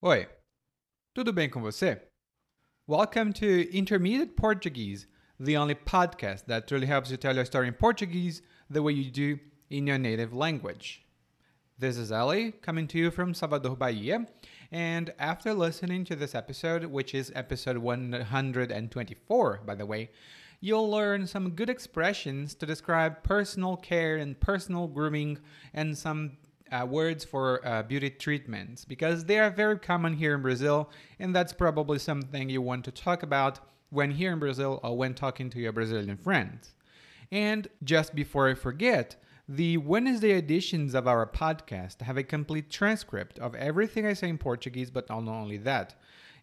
Oi, tudo bem com você? Welcome to Intermediate Portuguese, the only podcast that truly helps you tell your story in Portuguese the way you do in your native language. This is Ali coming to you from Salvador, Bahia, and after listening to this episode, which is episode 124, by the way, you'll learn some good expressions to describe personal care and personal grooming and some uh, words for uh, beauty treatments because they are very common here in Brazil, and that's probably something you want to talk about when here in Brazil or when talking to your Brazilian friends. And just before I forget, the Wednesday editions of our podcast have a complete transcript of everything I say in Portuguese, but not only that.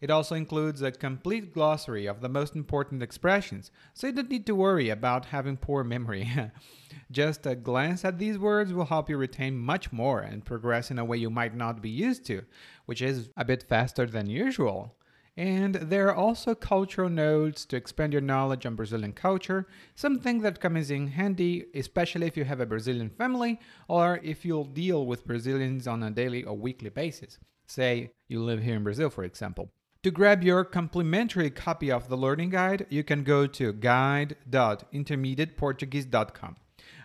It also includes a complete glossary of the most important expressions, so you don't need to worry about having poor memory. Just a glance at these words will help you retain much more and progress in a way you might not be used to, which is a bit faster than usual. And there are also cultural notes to expand your knowledge on Brazilian culture, something that comes in handy, especially if you have a Brazilian family or if you'll deal with Brazilians on a daily or weekly basis. Say you live here in Brazil, for example. To grab your complimentary copy of the learning guide, you can go to guide.intermediateportuguese.com.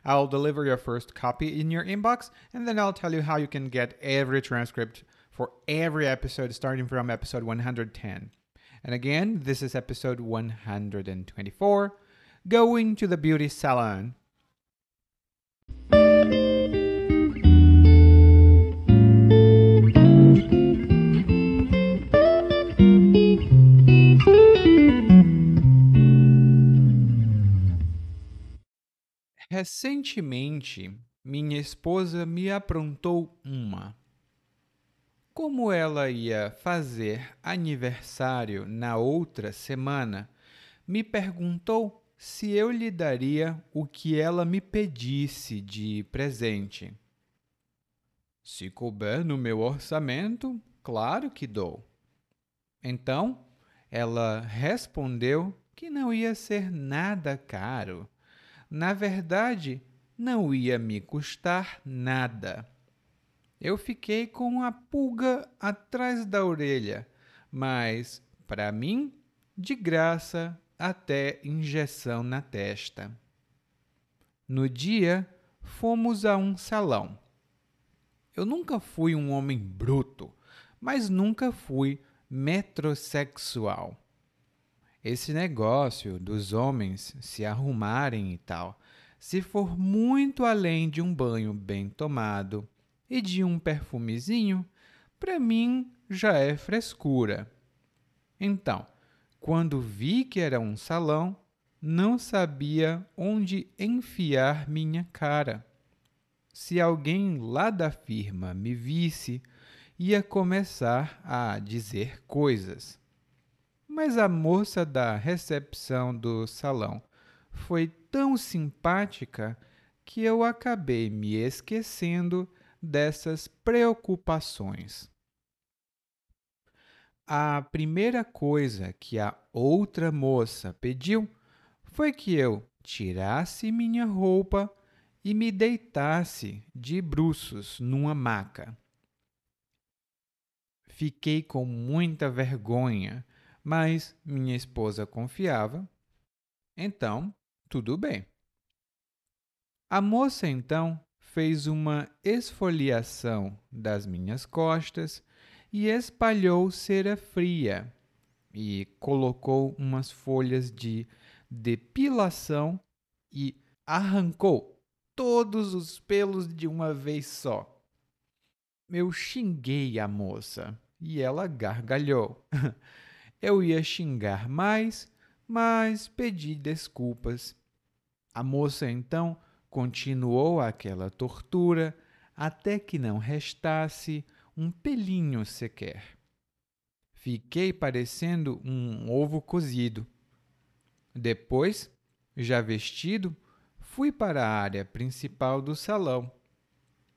I'll deliver your first copy in your inbox, and then I'll tell you how you can get every transcript for every episode starting from episode 110. And again, this is episode 124 Going to the Beauty Salon. Recentemente, minha esposa me aprontou uma. Como ela ia fazer aniversário na outra semana, me perguntou se eu lhe daria o que ela me pedisse de presente. Se couber no meu orçamento, claro que dou. Então, ela respondeu que não ia ser nada caro na verdade, não ia me custar nada. Eu fiquei com a pulga atrás da orelha, mas, para mim, de graça até injeção na testa. No dia, fomos a um salão. Eu nunca fui um homem bruto, mas nunca fui metrosexual esse negócio dos homens se arrumarem e tal, se for muito além de um banho bem tomado e de um perfumezinho, para mim já é frescura. Então, quando vi que era um salão, não sabia onde enfiar minha cara. Se alguém lá da firma me visse, ia começar a dizer coisas mas a moça da recepção do salão foi tão simpática que eu acabei me esquecendo dessas preocupações. A primeira coisa que a outra moça pediu foi que eu tirasse minha roupa e me deitasse de bruços numa maca. Fiquei com muita vergonha mas minha esposa confiava, então tudo bem. A moça então fez uma esfoliação das minhas costas e espalhou cera fria e colocou umas folhas de depilação e arrancou todos os pelos de uma vez só. Eu xinguei a moça e ela gargalhou. Eu ia xingar mais, mas pedi desculpas. A moça então continuou aquela tortura até que não restasse um pelinho sequer. Fiquei parecendo um ovo cozido. Depois, já vestido, fui para a área principal do salão.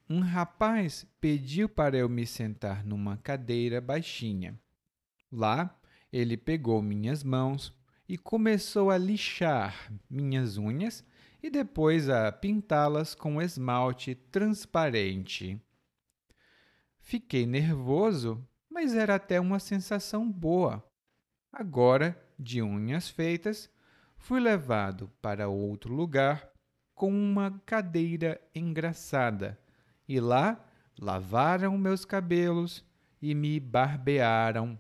Um rapaz pediu para eu me sentar numa cadeira baixinha. Lá, ele pegou minhas mãos e começou a lixar minhas unhas e depois a pintá-las com esmalte transparente. Fiquei nervoso, mas era até uma sensação boa. Agora, de unhas feitas, fui levado para outro lugar com uma cadeira engraçada e lá lavaram meus cabelos e me barbearam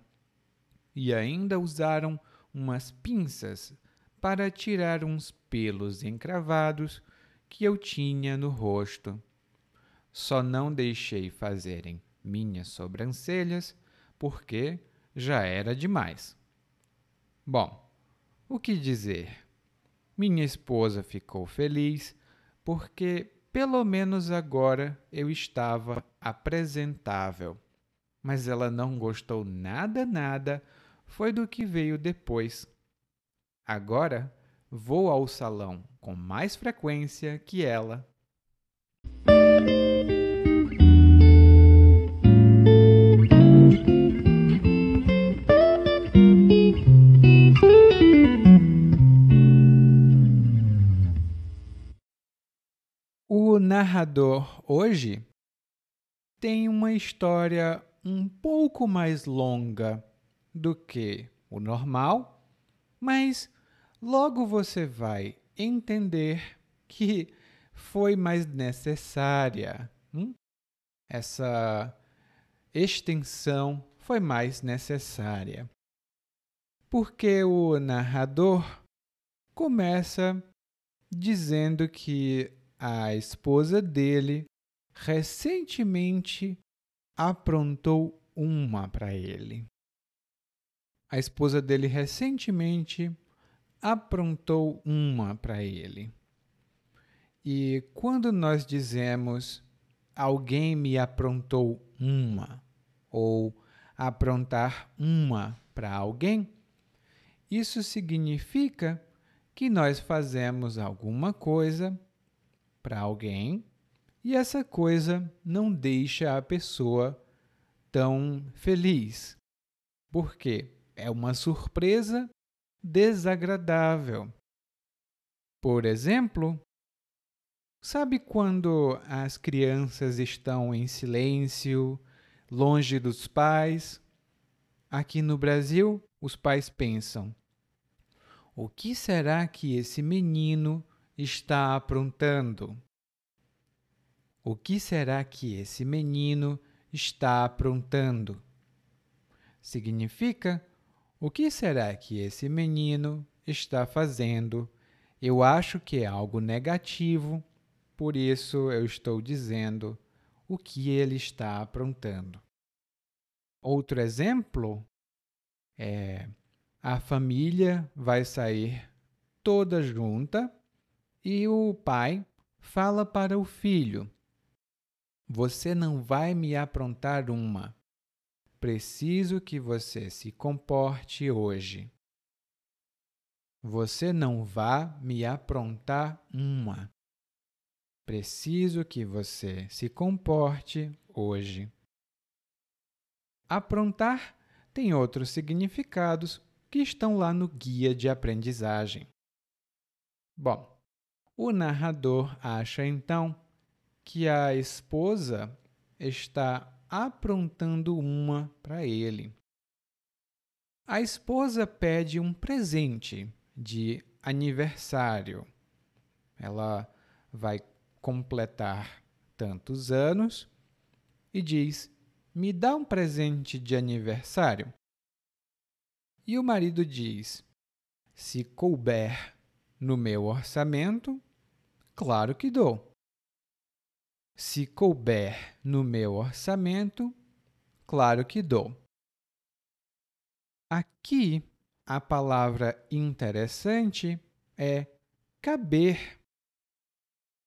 e ainda usaram umas pinças para tirar uns pelos encravados que eu tinha no rosto. Só não deixei fazerem minhas sobrancelhas porque já era demais. Bom, o que dizer? Minha esposa ficou feliz porque pelo menos agora eu estava apresentável. Mas ela não gostou nada, nada, foi do que veio depois. Agora vou ao salão com mais frequência que ela. O narrador hoje tem uma história um pouco mais longa do que o normal, mas logo você vai entender que foi mais necessária. Hum? Essa extensão foi mais necessária. Porque o narrador começa dizendo que a esposa dele recentemente aprontou uma para ele. A esposa dele recentemente aprontou uma para ele. E quando nós dizemos alguém me aprontou uma ou aprontar uma para alguém, isso significa que nós fazemos alguma coisa para alguém e essa coisa não deixa a pessoa tão feliz. Porque é uma surpresa desagradável. Por exemplo, sabe quando as crianças estão em silêncio, longe dos pais? Aqui no Brasil, os pais pensam: o que será que esse menino está aprontando? O que será que esse menino está aprontando? Significa: o que será que esse menino está fazendo? Eu acho que é algo negativo, por isso eu estou dizendo o que ele está aprontando. Outro exemplo é a família vai sair toda junta e o pai fala para o filho: Você não vai me aprontar uma. Preciso que você se comporte hoje. Você não vá me aprontar uma. Preciso que você se comporte hoje. Aprontar tem outros significados que estão lá no guia de aprendizagem. Bom, o narrador acha então que a esposa está aprontando uma para ele. A esposa pede um presente de aniversário. Ela vai completar tantos anos e diz: Me dá um presente de aniversário. E o marido diz: Se couber no meu orçamento, claro que dou. Se couber no meu orçamento, claro que dou. Aqui, a palavra interessante é caber.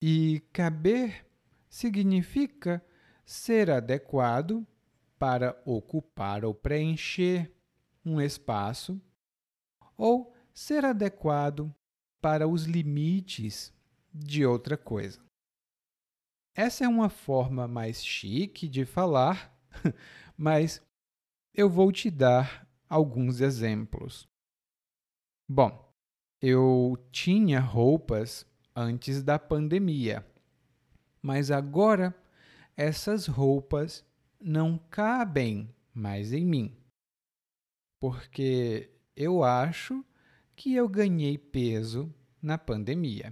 E caber significa ser adequado para ocupar ou preencher um espaço, ou ser adequado para os limites de outra coisa. Essa é uma forma mais chique de falar, mas eu vou te dar alguns exemplos. Bom, eu tinha roupas antes da pandemia, mas agora essas roupas não cabem mais em mim. Porque eu acho que eu ganhei peso na pandemia.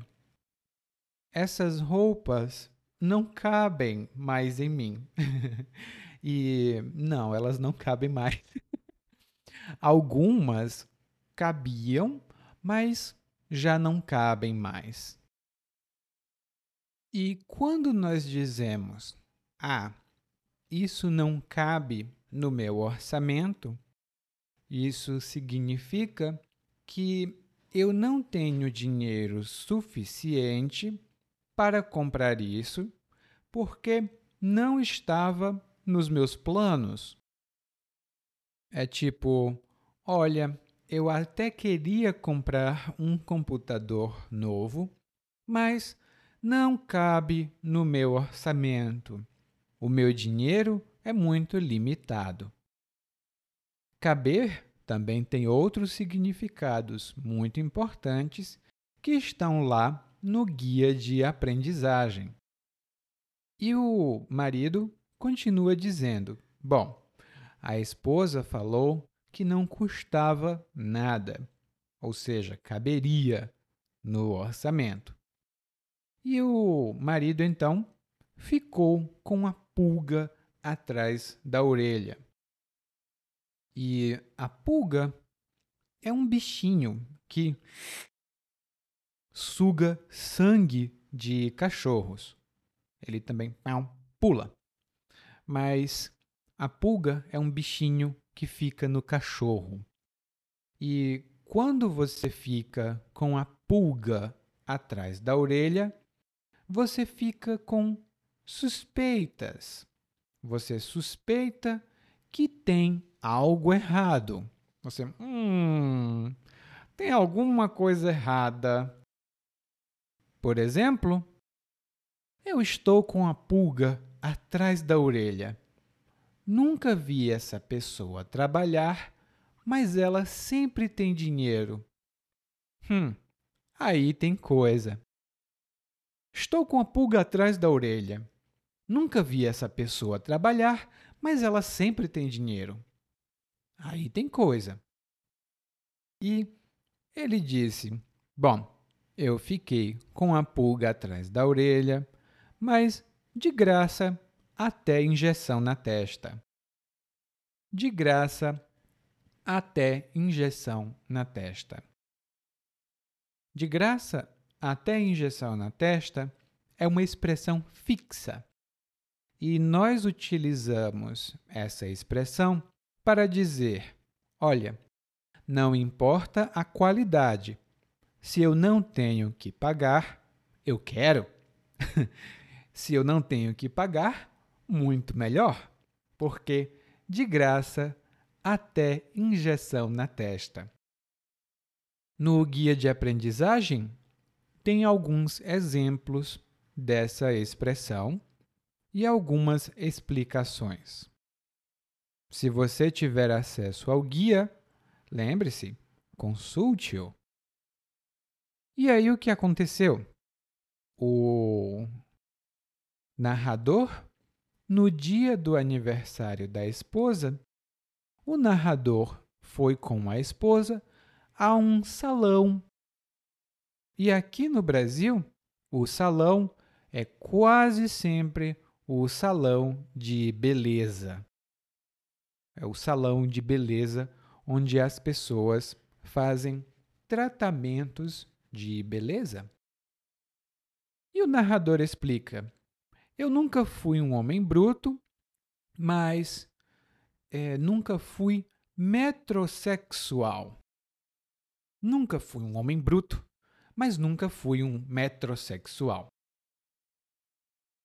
Essas roupas não cabem mais em mim. e não, elas não cabem mais. Algumas cabiam, mas já não cabem mais. E quando nós dizemos, ah, isso não cabe no meu orçamento, isso significa que eu não tenho dinheiro suficiente para comprar isso porque não estava nos meus planos. É tipo, olha, eu até queria comprar um computador novo, mas não cabe no meu orçamento. O meu dinheiro é muito limitado. Caber também tem outros significados muito importantes que estão lá no guia de aprendizagem. E o marido continua dizendo: Bom, a esposa falou que não custava nada, ou seja, caberia no orçamento. E o marido então ficou com a pulga atrás da orelha. E a pulga é um bichinho que suga sangue de cachorros. Ele também pula. Mas a pulga é um bichinho que fica no cachorro. E quando você fica com a pulga atrás da orelha, você fica com suspeitas. Você suspeita que tem algo errado. Você, hum, tem alguma coisa errada. Por exemplo, eu estou com a pulga atrás da orelha. Nunca vi essa pessoa trabalhar, mas ela sempre tem dinheiro. Hum, aí tem coisa. Estou com a pulga atrás da orelha. Nunca vi essa pessoa trabalhar, mas ela sempre tem dinheiro. Aí tem coisa. E ele disse: Bom, eu fiquei com a pulga atrás da orelha, mas de graça até injeção na testa. De graça até injeção na testa. De graça até injeção na testa é uma expressão fixa. E nós utilizamos essa expressão para dizer: olha, não importa a qualidade, se eu não tenho que pagar, eu quero. se eu não tenho que pagar, muito melhor, porque de graça até injeção na testa. No guia de aprendizagem, tem alguns exemplos dessa expressão e algumas explicações. Se você tiver acesso ao guia, lembre-se, consulte-o. E aí o que aconteceu? O narrador, no dia do aniversário da esposa, o narrador foi com a esposa a um salão. E aqui no Brasil, o salão é quase sempre o salão de beleza é o salão de beleza onde as pessoas fazem tratamentos de beleza. E o narrador explica: Eu nunca fui um homem bruto, mas é, nunca fui metrosexual. Nunca fui um homem bruto, mas nunca fui um metrosexual.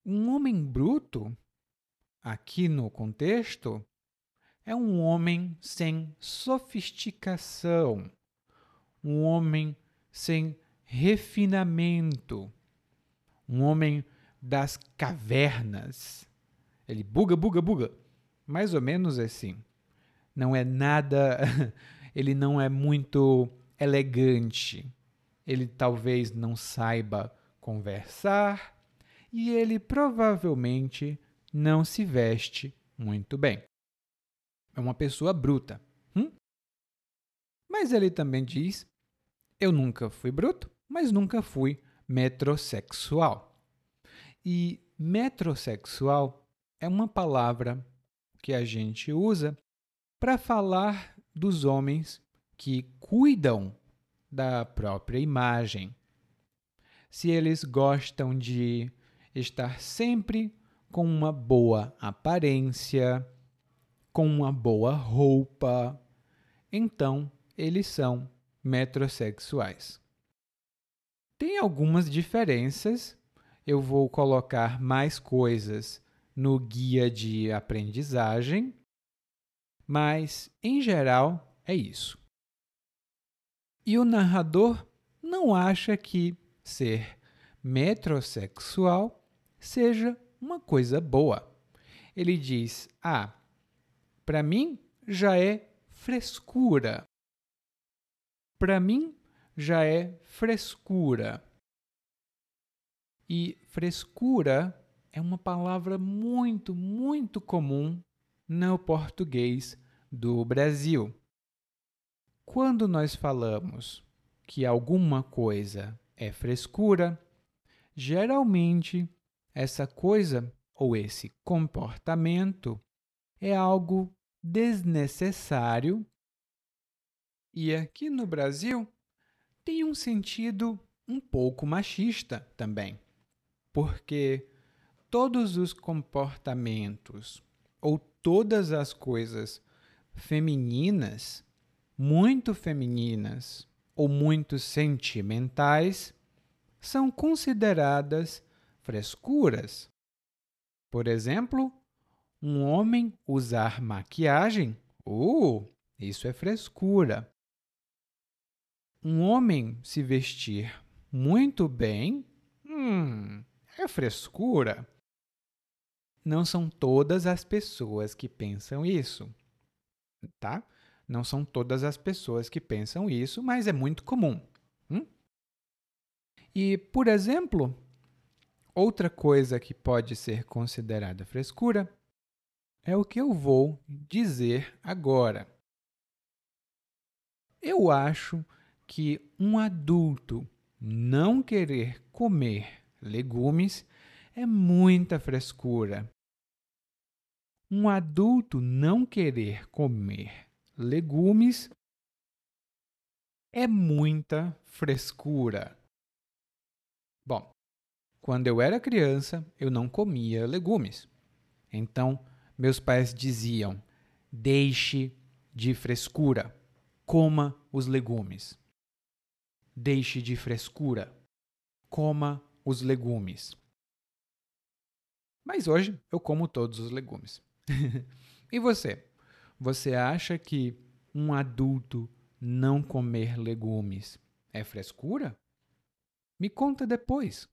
Um homem bruto, aqui no contexto, é um homem sem sofisticação, um homem sem refinamento, um homem das cavernas. Ele buga, buga, buga. Mais ou menos assim. Não é nada. ele não é muito elegante. Ele talvez não saiba conversar e ele provavelmente não se veste muito bem. é uma pessoa bruta. Hum? Mas ele também diz: eu nunca fui bruto, mas nunca fui metrosexual. E metrosexual é uma palavra que a gente usa para falar dos homens que cuidam da própria imagem. Se eles gostam de estar sempre com uma boa aparência, com uma boa roupa, então eles são metrosexuais. Tem algumas diferenças, eu vou colocar mais coisas no guia de aprendizagem, mas em geral é isso. E o narrador não acha que ser metrosexual seja uma coisa boa. Ele diz: Ah, para mim já é frescura. Para mim já é frescura. E frescura é uma palavra muito, muito comum no português do Brasil. Quando nós falamos que alguma coisa é frescura, geralmente essa coisa ou esse comportamento é algo desnecessário e aqui no Brasil tem um sentido um pouco machista também, porque todos os comportamentos ou todas as coisas femininas, muito femininas ou muito sentimentais, são consideradas frescuras. Por exemplo, um homem usar maquiagem, uh, isso é frescura. Um homem se vestir muito bem, hum, é frescura. Não são todas as pessoas que pensam isso, tá? Não são todas as pessoas que pensam isso, mas é muito comum. Hum? E, por exemplo, Outra coisa que pode ser considerada frescura é o que eu vou dizer agora. Eu acho que um adulto não querer comer legumes é muita frescura. Um adulto não querer comer legumes é muita frescura. Bom, quando eu era criança, eu não comia legumes. Então, meus pais diziam: deixe de frescura, coma os legumes. Deixe de frescura, coma os legumes. Mas hoje eu como todos os legumes. e você? Você acha que um adulto não comer legumes é frescura? Me conta depois.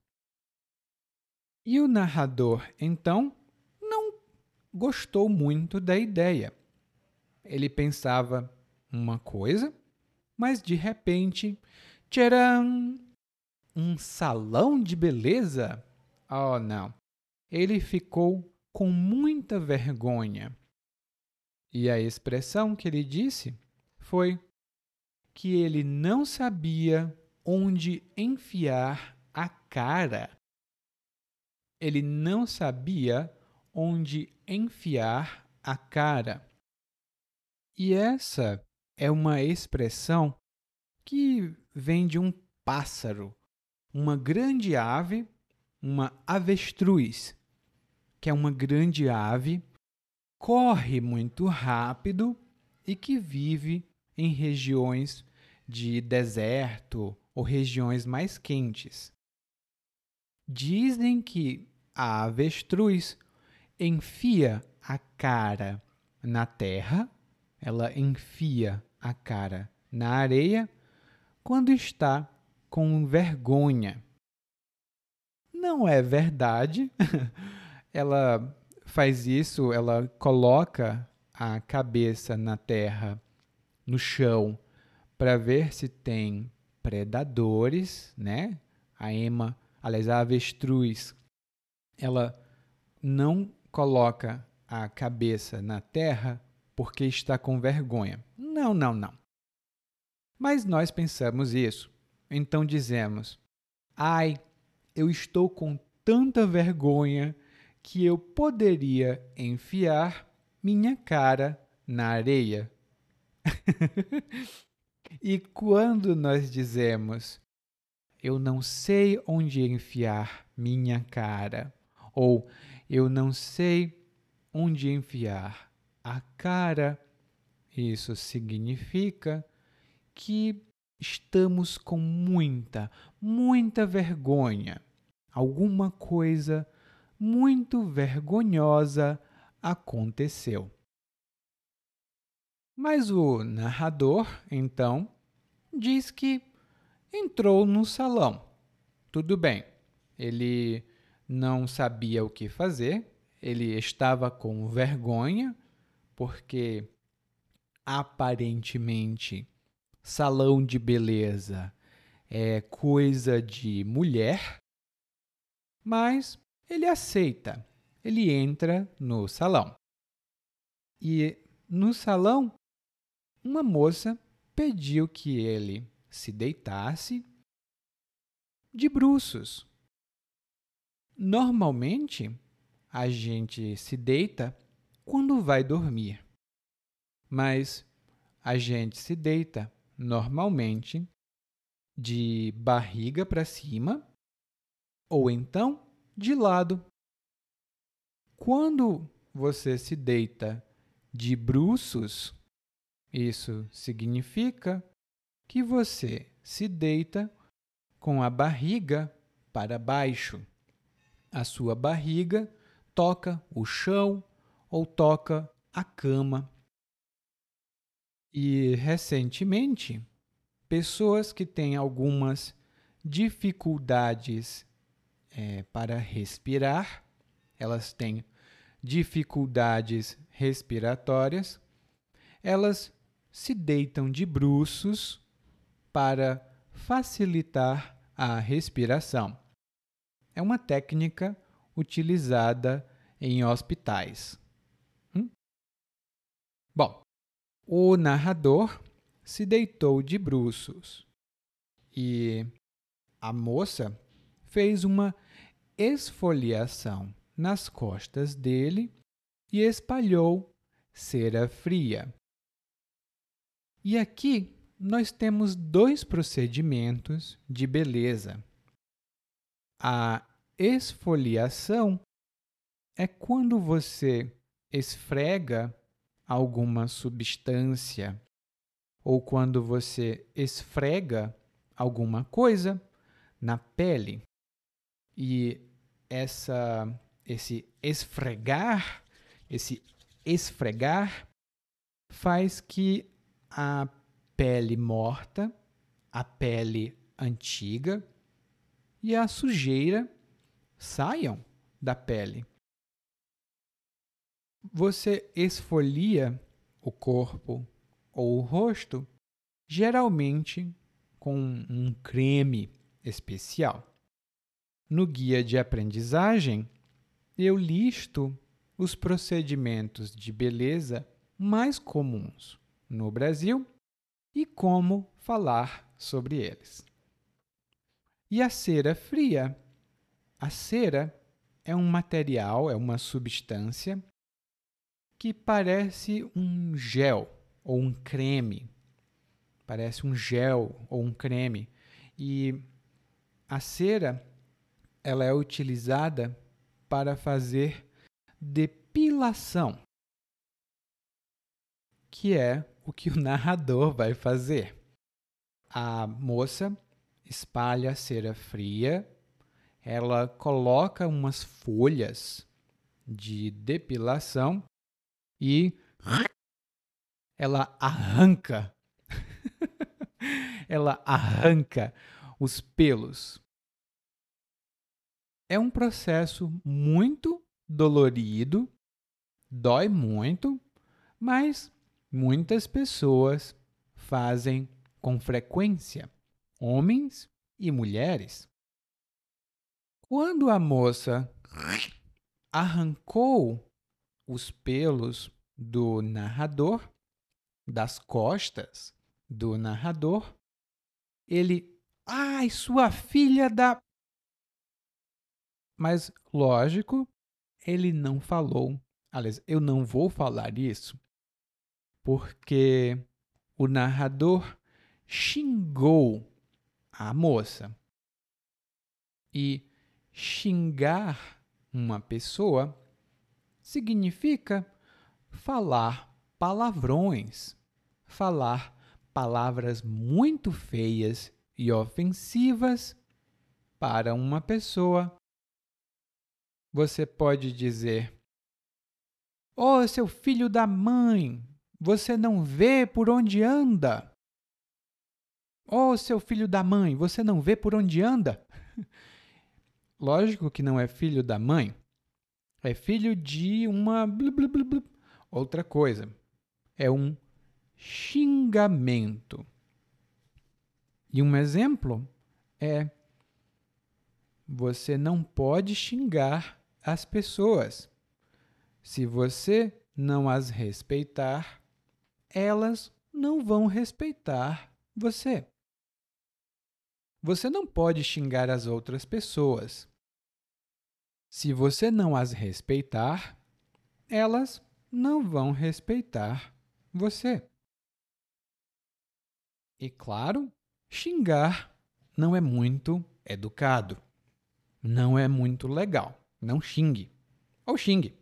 E o narrador, então, não gostou muito da ideia. Ele pensava uma coisa, mas de repente, tcharam! Um salão de beleza? Oh, não. Ele ficou com muita vergonha. E a expressão que ele disse foi que ele não sabia onde enfiar a cara ele não sabia onde enfiar a cara. E essa é uma expressão que vem de um pássaro, uma grande ave, uma avestruz, que é uma grande ave, corre muito rápido e que vive em regiões de deserto ou regiões mais quentes. Dizem que a avestruz enfia a cara na terra, ela enfia a cara na areia quando está com vergonha. Não é verdade. ela faz isso, ela coloca a cabeça na terra, no chão, para ver se tem predadores, né? A ema aliás, a avestruz, ela não coloca a cabeça na terra porque está com vergonha. Não, não, não. Mas nós pensamos isso. Então dizemos: Ai, eu estou com tanta vergonha que eu poderia enfiar minha cara na areia. e quando nós dizemos eu não sei onde enfiar minha cara, ou eu não sei onde enfiar a cara, isso significa que estamos com muita, muita vergonha. Alguma coisa muito vergonhosa aconteceu. Mas o narrador, então, diz que entrou no salão. Tudo bem, ele não sabia o que fazer, ele estava com vergonha, porque aparentemente salão de beleza é coisa de mulher, mas ele aceita, ele entra no salão. E no salão, uma moça pediu que ele se deitasse de bruços. Normalmente, a gente se deita quando vai dormir, mas a gente se deita normalmente de barriga para cima ou então de lado. Quando você se deita de bruços, isso significa que você se deita com a barriga para baixo. A sua barriga toca o chão ou toca a cama. E recentemente, pessoas que têm algumas dificuldades é, para respirar, elas têm dificuldades respiratórias, elas se deitam de bruços para facilitar a respiração. É uma técnica utilizada em hospitais. Hum? Bom, o narrador se deitou de bruços e a moça fez uma esfoliação nas costas dele e espalhou cera fria. E aqui nós temos dois procedimentos de beleza. A esfoliação é quando você esfrega alguma substância ou quando você esfrega alguma coisa na pele. E essa esse esfregar, esse esfregar faz que a pele morta, a pele antiga e a sujeira saiam da pele. Você esfolia o corpo ou o rosto, geralmente com um creme especial. No guia de aprendizagem, eu listo os procedimentos de beleza mais comuns no Brasil e como falar sobre eles. E a cera fria? A cera é um material, é uma substância que parece um gel ou um creme. Parece um gel ou um creme. E a cera ela é utilizada para fazer depilação, que é o que o narrador vai fazer. A moça espalha cera fria, ela coloca umas folhas de depilação e ela arranca ela arranca os pelos. É um processo muito dolorido, dói muito, mas muitas pessoas fazem com frequência, homens e mulheres. Quando a moça arrancou os pelos do narrador, das costas do narrador, ele, ai, sua filha da. Mas, lógico, ele não falou. Aliás, eu não vou falar isso porque o narrador xingou a moça. E xingar uma pessoa significa falar palavrões, falar palavras muito feias e ofensivas para uma pessoa. Você pode dizer: Ô oh, seu filho da mãe, você não vê por onde anda? Ô oh, seu filho da mãe, você não vê por onde anda? Lógico que não é filho da mãe. É filho de uma outra coisa. É um xingamento. E um exemplo é: você não pode xingar as pessoas. Se você não as respeitar, elas não vão respeitar você. Você não pode xingar as outras pessoas. Se você não as respeitar, elas não vão respeitar você. E claro, xingar não é muito educado. Não é muito legal. Não xingue. Ou xingue.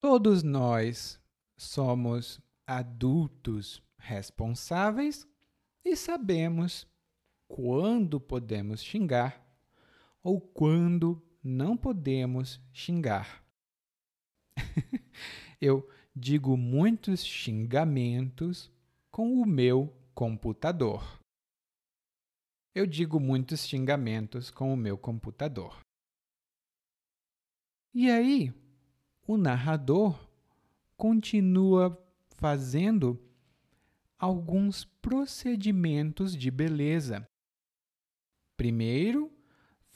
Todos nós somos adultos responsáveis e sabemos quando podemos xingar ou quando não podemos xingar. Eu digo muitos xingamentos com o meu computador. Eu digo muitos xingamentos com o meu computador. E aí, o narrador continua fazendo alguns procedimentos de beleza. Primeiro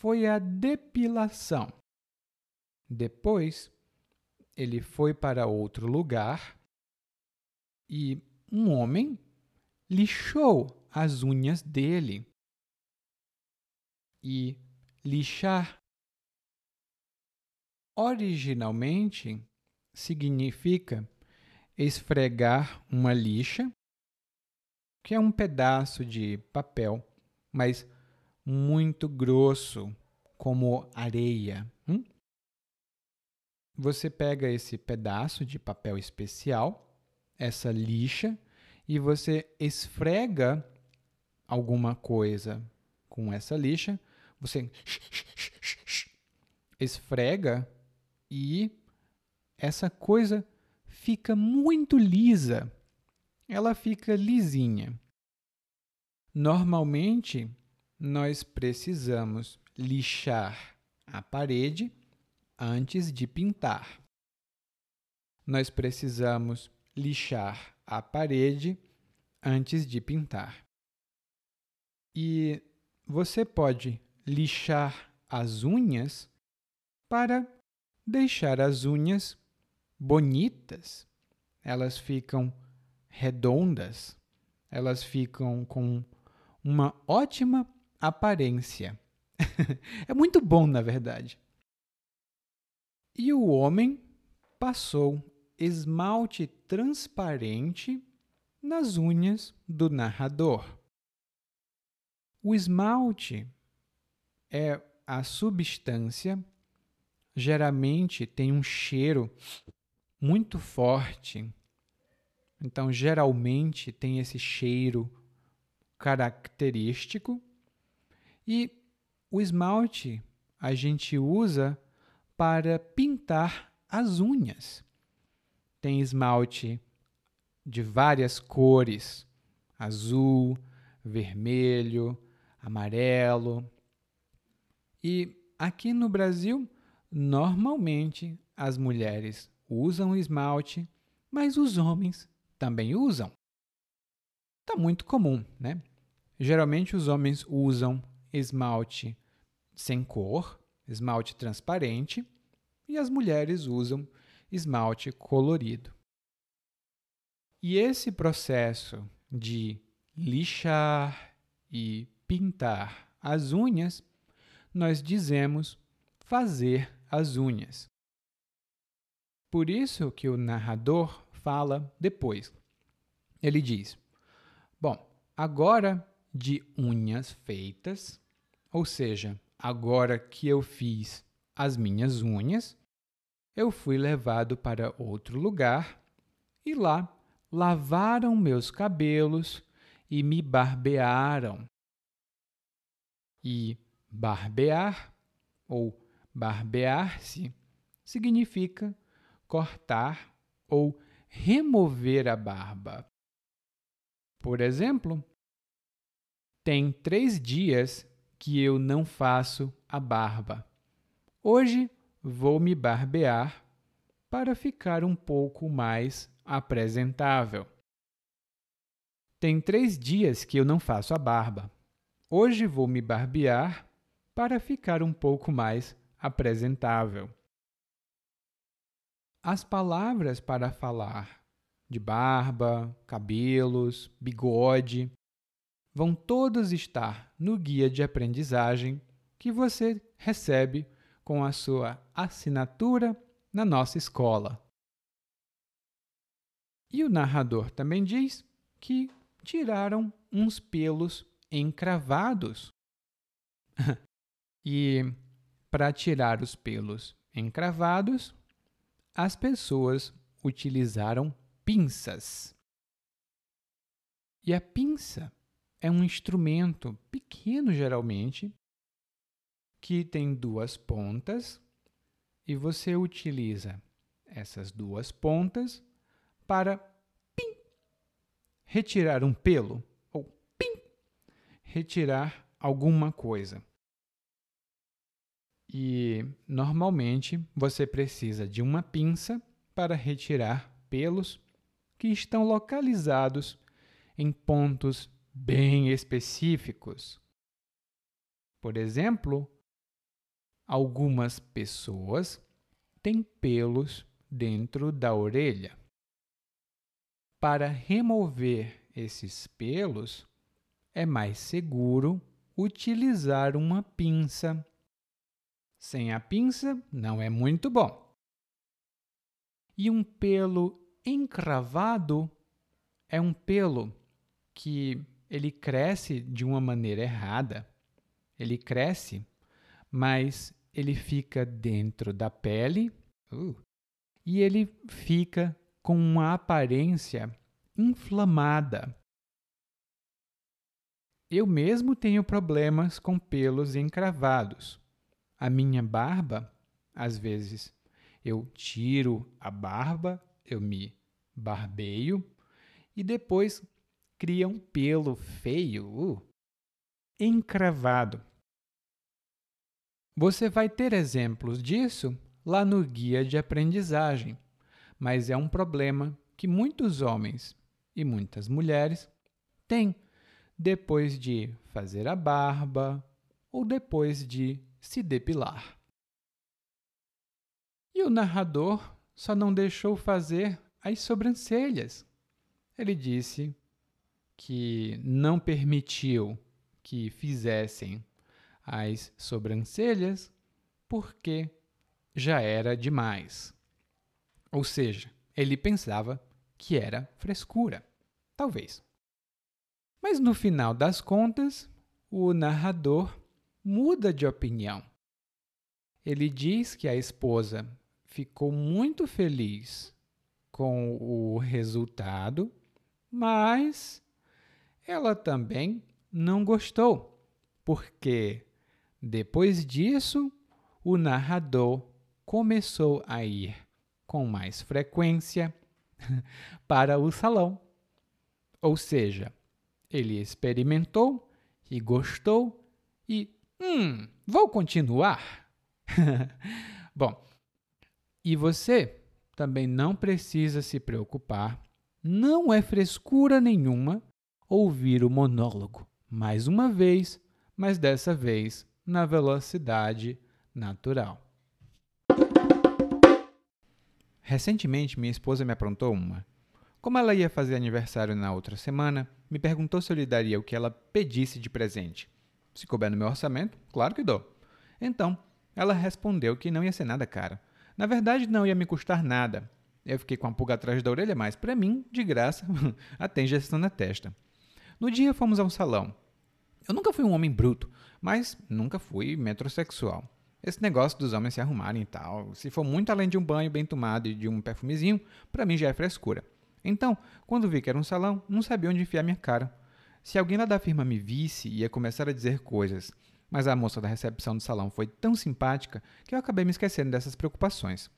foi a depilação. Depois, ele foi para outro lugar e um homem lixou as unhas dele. E lixar originalmente significa esfregar uma lixa, que é um pedaço de papel, mas muito grosso, como areia. Hum? Você pega esse pedaço de papel especial, essa lixa, e você esfrega alguma coisa com essa lixa. Você esfrega e essa coisa fica muito lisa. Ela fica lisinha. Normalmente, nós precisamos lixar a parede antes de pintar. Nós precisamos lixar a parede antes de pintar. E você pode lixar as unhas para deixar as unhas bonitas, elas ficam redondas, elas ficam com uma ótima aparência. é muito bom, na verdade. E o homem passou esmalte transparente nas unhas do narrador. O esmalte é a substância, geralmente tem um cheiro muito forte. Então, geralmente tem esse cheiro característico. E o esmalte a gente usa para pintar as unhas. Tem esmalte de várias cores: azul, vermelho, amarelo. E aqui no Brasil, normalmente as mulheres usam esmalte, mas os homens também usam. Está muito comum, né? Geralmente os homens usam esmalte sem cor, esmalte transparente, e as mulheres usam esmalte colorido. E esse processo de lixar e pintar as unhas, nós dizemos fazer as unhas. Por isso que o narrador fala depois. Ele diz: Bom, agora de unhas feitas, ou seja, agora que eu fiz as minhas unhas, eu fui levado para outro lugar e lá lavaram meus cabelos e me barbearam. E barbear ou barbear-se significa cortar ou remover a barba. Por exemplo, tem três dias que eu não faço a barba. Hoje vou me barbear para ficar um pouco mais apresentável. Tem três dias que eu não faço a barba. Hoje vou me barbear para ficar um pouco mais apresentável. As palavras para falar de barba, cabelos, bigode vão todos estar no guia de aprendizagem que você recebe com a sua assinatura na nossa escola. E o narrador também diz que tiraram uns pelos encravados. e para tirar os pelos encravados, as pessoas utilizaram pinças. E a pinça é um instrumento pequeno, geralmente, que tem duas pontas e você utiliza essas duas pontas para pim, retirar um pelo ou pim, retirar alguma coisa. E normalmente você precisa de uma pinça para retirar pelos que estão localizados em pontos bem específicos. Por exemplo, algumas pessoas têm pelos dentro da orelha. Para remover esses pelos, é mais seguro utilizar uma pinça. Sem a pinça, não é muito bom. E um pelo encravado é um pelo que ele cresce de uma maneira errada. Ele cresce, mas ele fica dentro da pele uh, e ele fica com uma aparência inflamada. Eu mesmo tenho problemas com pelos encravados. A minha barba, às vezes, eu tiro a barba, eu me barbeio e depois cria um pelo feio, uh, encravado. Você vai ter exemplos disso lá no guia de aprendizagem, mas é um problema que muitos homens e muitas mulheres têm depois de fazer a barba ou depois de se depilar. E o narrador só não deixou fazer as sobrancelhas. Ele disse que não permitiu que fizessem as sobrancelhas porque já era demais. Ou seja, ele pensava que era frescura. Talvez. Mas no final das contas, o narrador muda de opinião. Ele diz que a esposa ficou muito feliz com o resultado, mas ela também não gostou, porque depois disso o narrador começou a ir com mais frequência para o salão. Ou seja, ele experimentou e gostou e, hum, vou continuar. Bom, e você também não precisa se preocupar, não é frescura nenhuma ouvir o monólogo mais uma vez, mas dessa vez na velocidade natural. Recentemente, minha esposa me aprontou uma. Como ela ia fazer aniversário na outra semana, me perguntou se eu lhe daria o que ela pedisse de presente. Se couber no meu orçamento, claro que dou. Então, ela respondeu que não ia ser nada caro. Na verdade, não ia me custar nada. Eu fiquei com a pulga atrás da orelha, mas para mim, de graça, até injeção na testa. No dia fomos ao salão. Eu nunca fui um homem bruto, mas nunca fui metrosexual. Esse negócio dos homens se arrumarem e tal, se for muito além de um banho bem tomado e de um perfumezinho, para mim já é frescura. Então, quando vi que era um salão, não sabia onde enfiar minha cara. Se alguém lá da firma me visse, ia começar a dizer coisas, mas a moça da recepção do salão foi tão simpática que eu acabei me esquecendo dessas preocupações.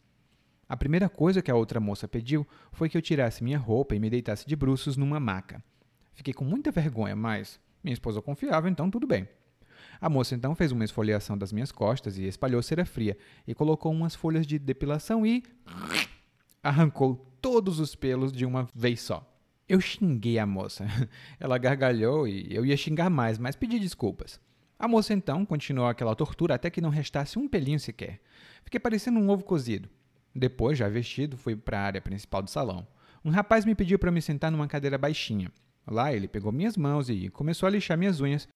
A primeira coisa que a outra moça pediu foi que eu tirasse minha roupa e me deitasse de bruços numa maca. Fiquei com muita vergonha, mas minha esposa confiava, então tudo bem. A moça então fez uma esfoliação das minhas costas e espalhou cera fria e colocou umas folhas de depilação e arrancou todos os pelos de uma vez só. Eu xinguei a moça. Ela gargalhou e eu ia xingar mais, mas pedi desculpas. A moça então continuou aquela tortura até que não restasse um pelinho sequer. Fiquei parecendo um ovo cozido. Depois, já vestido, fui para a área principal do salão. Um rapaz me pediu para me sentar numa cadeira baixinha. Lá ele pegou minhas mãos e começou a lixar minhas unhas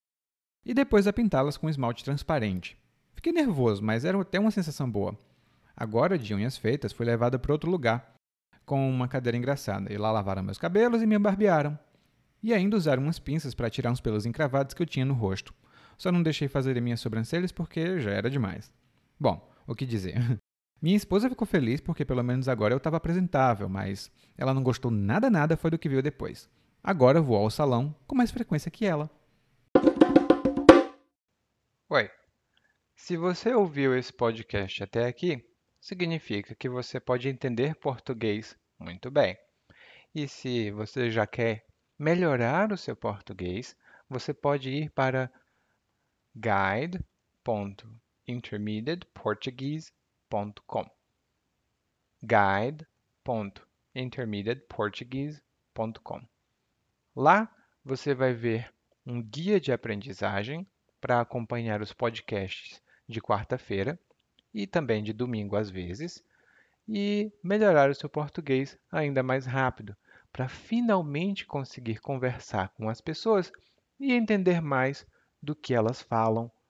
e depois a pintá-las com esmalte transparente. Fiquei nervoso, mas era até uma sensação boa. Agora, de unhas feitas, fui levada para outro lugar, com uma cadeira engraçada, e lá lavaram meus cabelos e me barbearam. E ainda usaram umas pinças para tirar uns pelos encravados que eu tinha no rosto. Só não deixei fazer minhas sobrancelhas porque já era demais. Bom, o que dizer? Minha esposa ficou feliz porque pelo menos agora eu estava apresentável, mas ela não gostou nada nada foi do que viu depois. Agora vou ao salão com mais frequência que ela. Oi. Se você ouviu esse podcast até aqui, significa que você pode entender português muito bem. E se você já quer melhorar o seu português, você pode ir para guide.intermediateportuguese.com. guide.intermediateportuguese.com. Lá você vai ver um guia de aprendizagem para acompanhar os podcasts de quarta-feira e também de domingo às vezes, e melhorar o seu português ainda mais rápido, para finalmente conseguir conversar com as pessoas e entender mais do que elas falam